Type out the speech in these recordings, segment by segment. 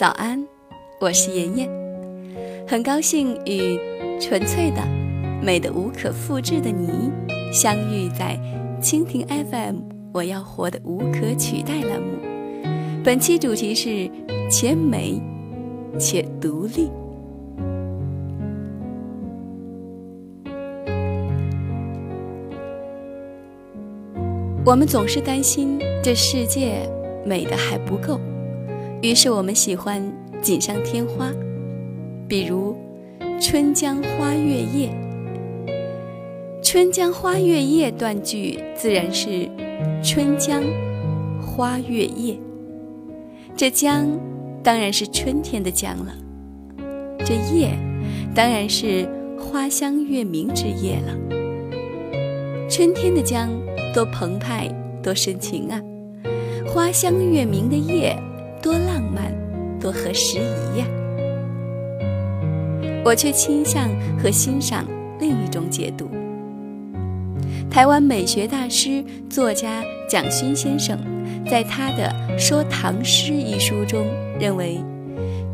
早安，我是妍妍，很高兴与纯粹的、美的无可复制的你相遇在蜻蜓 FM。我要活的无可取代栏目，本期主题是且美且独立。我们总是担心这世界美的还不够。于是我们喜欢锦上添花，比如“春江花月夜”。“春江花月夜”断句自然是“春江花月夜”。这江当然是春天的江了，这夜当然是花香月明之夜了。春天的江多澎湃，多深情啊！花香月明的夜。多浪漫，多合时宜呀！我却倾向和欣赏另一种解读。台湾美学大师、作家蒋勋先生在他的《说唐诗》一书中认为，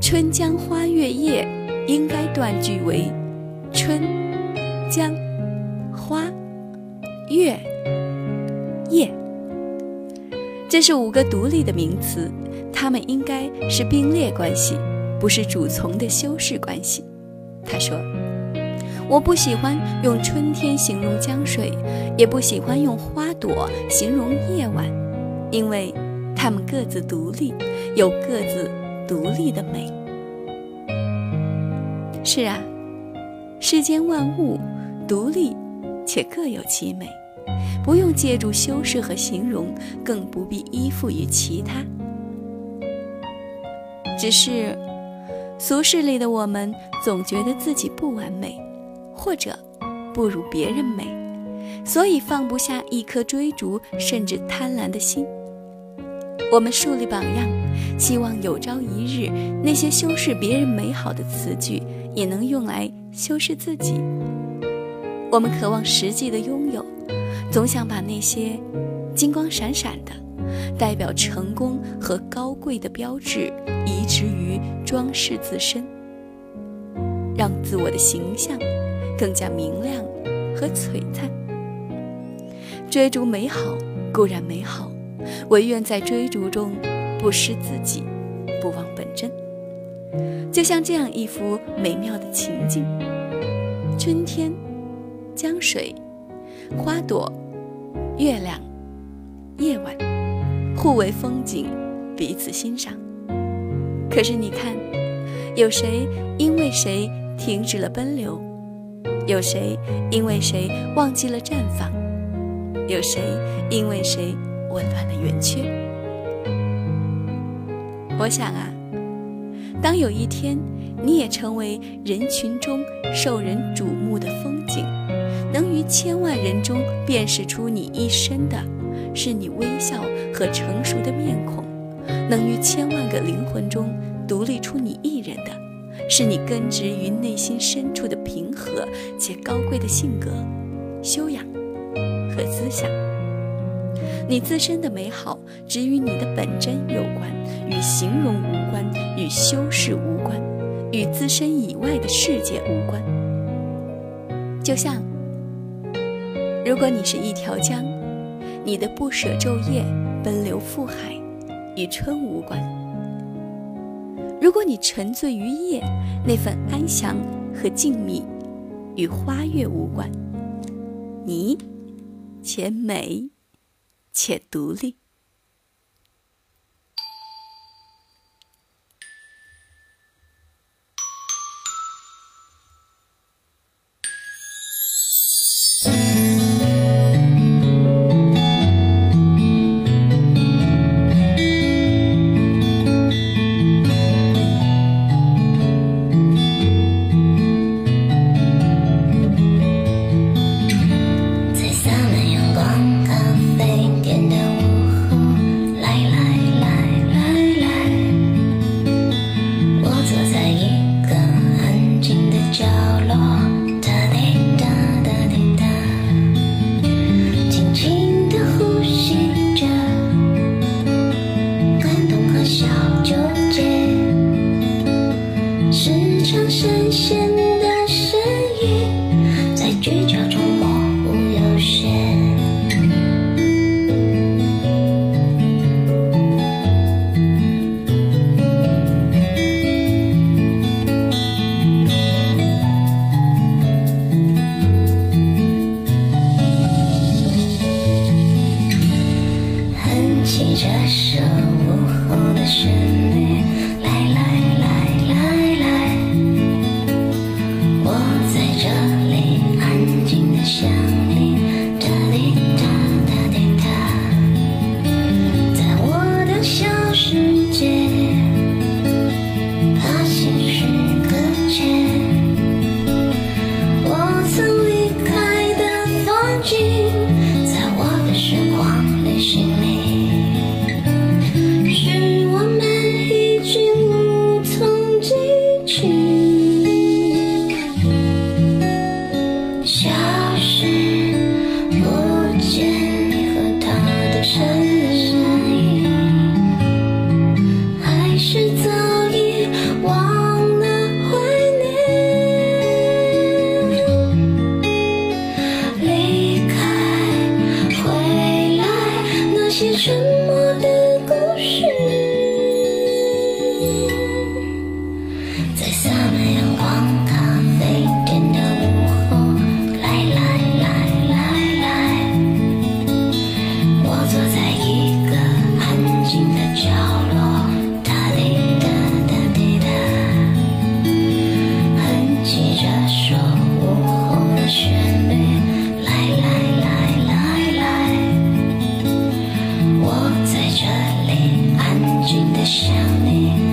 《春江花月夜》应该断句为“春江花月夜”，这是五个独立的名词。他们应该是并列关系，不是主从的修饰关系。他说：“我不喜欢用春天形容江水，也不喜欢用花朵形容夜晚，因为它们各自独立，有各自独立的美。”是啊，世间万物独立且各有其美，不用借助修饰和形容，更不必依附于其他。只是，俗世里的我们总觉得自己不完美，或者不如别人美，所以放不下一颗追逐甚至贪婪的心。我们树立榜样，希望有朝一日那些修饰别人美好的词句也能用来修饰自己。我们渴望实际的拥有，总想把那些金光闪闪的。代表成功和高贵的标志，移植于装饰自身，让自我的形象更加明亮和璀璨。追逐美好固然美好，唯愿在追逐中不失自己，不忘本真。就像这样一幅美妙的情境：春天，江水，花朵，月亮，夜晚。互为风景，彼此欣赏。可是你看，有谁因为谁停止了奔流？有谁因为谁忘记了绽放？有谁因为谁紊乱了圆缺？我想啊，当有一天你也成为人群中受人瞩目的风景，能于千万人中辨识出你一生的。是你微笑和成熟的面孔，能于千万个灵魂中独立出你一人的，是你根植于内心深处的平和且高贵的性格、修养和思想。你自身的美好只与你的本真有关，与形容无关，与修饰无关，与自身以外的世界无关。就像，如果你是一条江。你的不舍昼夜，奔流赴海，与春无关。如果你沉醉于夜，那份安详和静谧，与花月无关。你，且美，且独立。落的你。是在。真的想你。